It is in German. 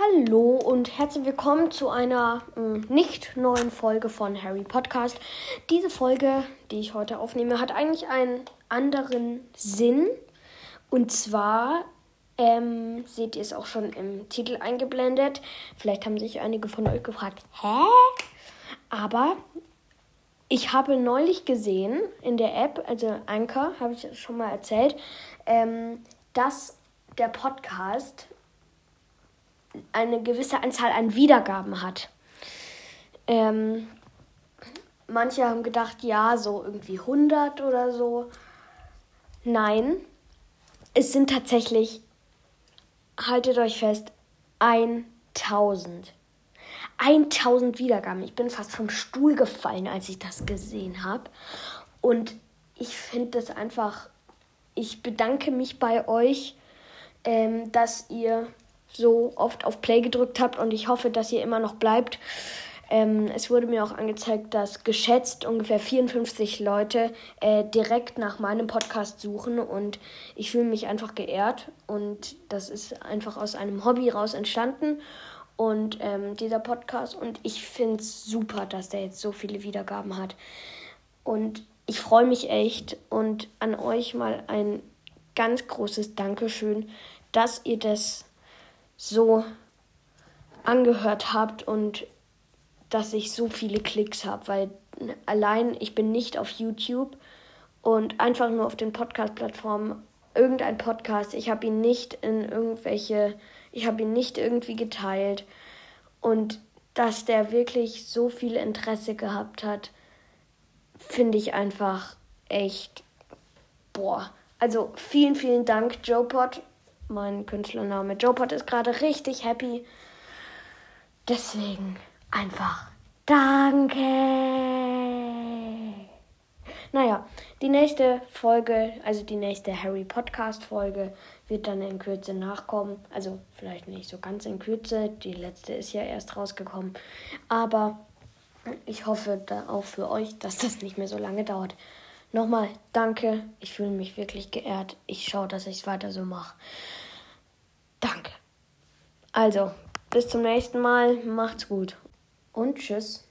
Hallo und herzlich willkommen zu einer äh, nicht neuen Folge von Harry Podcast. Diese Folge, die ich heute aufnehme, hat eigentlich einen anderen Sinn. Und zwar ähm, seht ihr es auch schon im Titel eingeblendet. Vielleicht haben sich einige von euch gefragt, hä? Aber ich habe neulich gesehen in der App, also Anchor, habe ich schon mal erzählt, ähm, dass der Podcast eine gewisse Anzahl an Wiedergaben hat. Ähm, manche haben gedacht, ja, so irgendwie 100 oder so. Nein, es sind tatsächlich, haltet euch fest, 1000. 1000 Wiedergaben. Ich bin fast vom Stuhl gefallen, als ich das gesehen habe. Und ich finde das einfach, ich bedanke mich bei euch, ähm, dass ihr so oft auf Play gedrückt habt und ich hoffe, dass ihr immer noch bleibt. Ähm, es wurde mir auch angezeigt, dass geschätzt ungefähr 54 Leute äh, direkt nach meinem Podcast suchen und ich fühle mich einfach geehrt und das ist einfach aus einem Hobby raus entstanden und ähm, dieser Podcast und ich finde es super, dass der jetzt so viele Wiedergaben hat und ich freue mich echt und an euch mal ein ganz großes Dankeschön, dass ihr das so angehört habt und dass ich so viele Klicks habe, weil allein ich bin nicht auf YouTube und einfach nur auf den Podcast-Plattformen irgendein Podcast. Ich habe ihn nicht in irgendwelche, ich habe ihn nicht irgendwie geteilt und dass der wirklich so viel Interesse gehabt hat, finde ich einfach echt boah. Also vielen, vielen Dank, Joe Pot mein Künstlername. Jopot ist gerade richtig happy. Deswegen einfach Danke. Naja, die nächste Folge, also die nächste Harry Podcast Folge, wird dann in Kürze nachkommen. Also vielleicht nicht so ganz in Kürze. Die letzte ist ja erst rausgekommen. Aber ich hoffe da auch für euch, dass das nicht mehr so lange dauert. Nochmal danke. Ich fühle mich wirklich geehrt. Ich schaue, dass ich es weiter so mache. Danke. Also, bis zum nächsten Mal. Macht's gut. Und tschüss.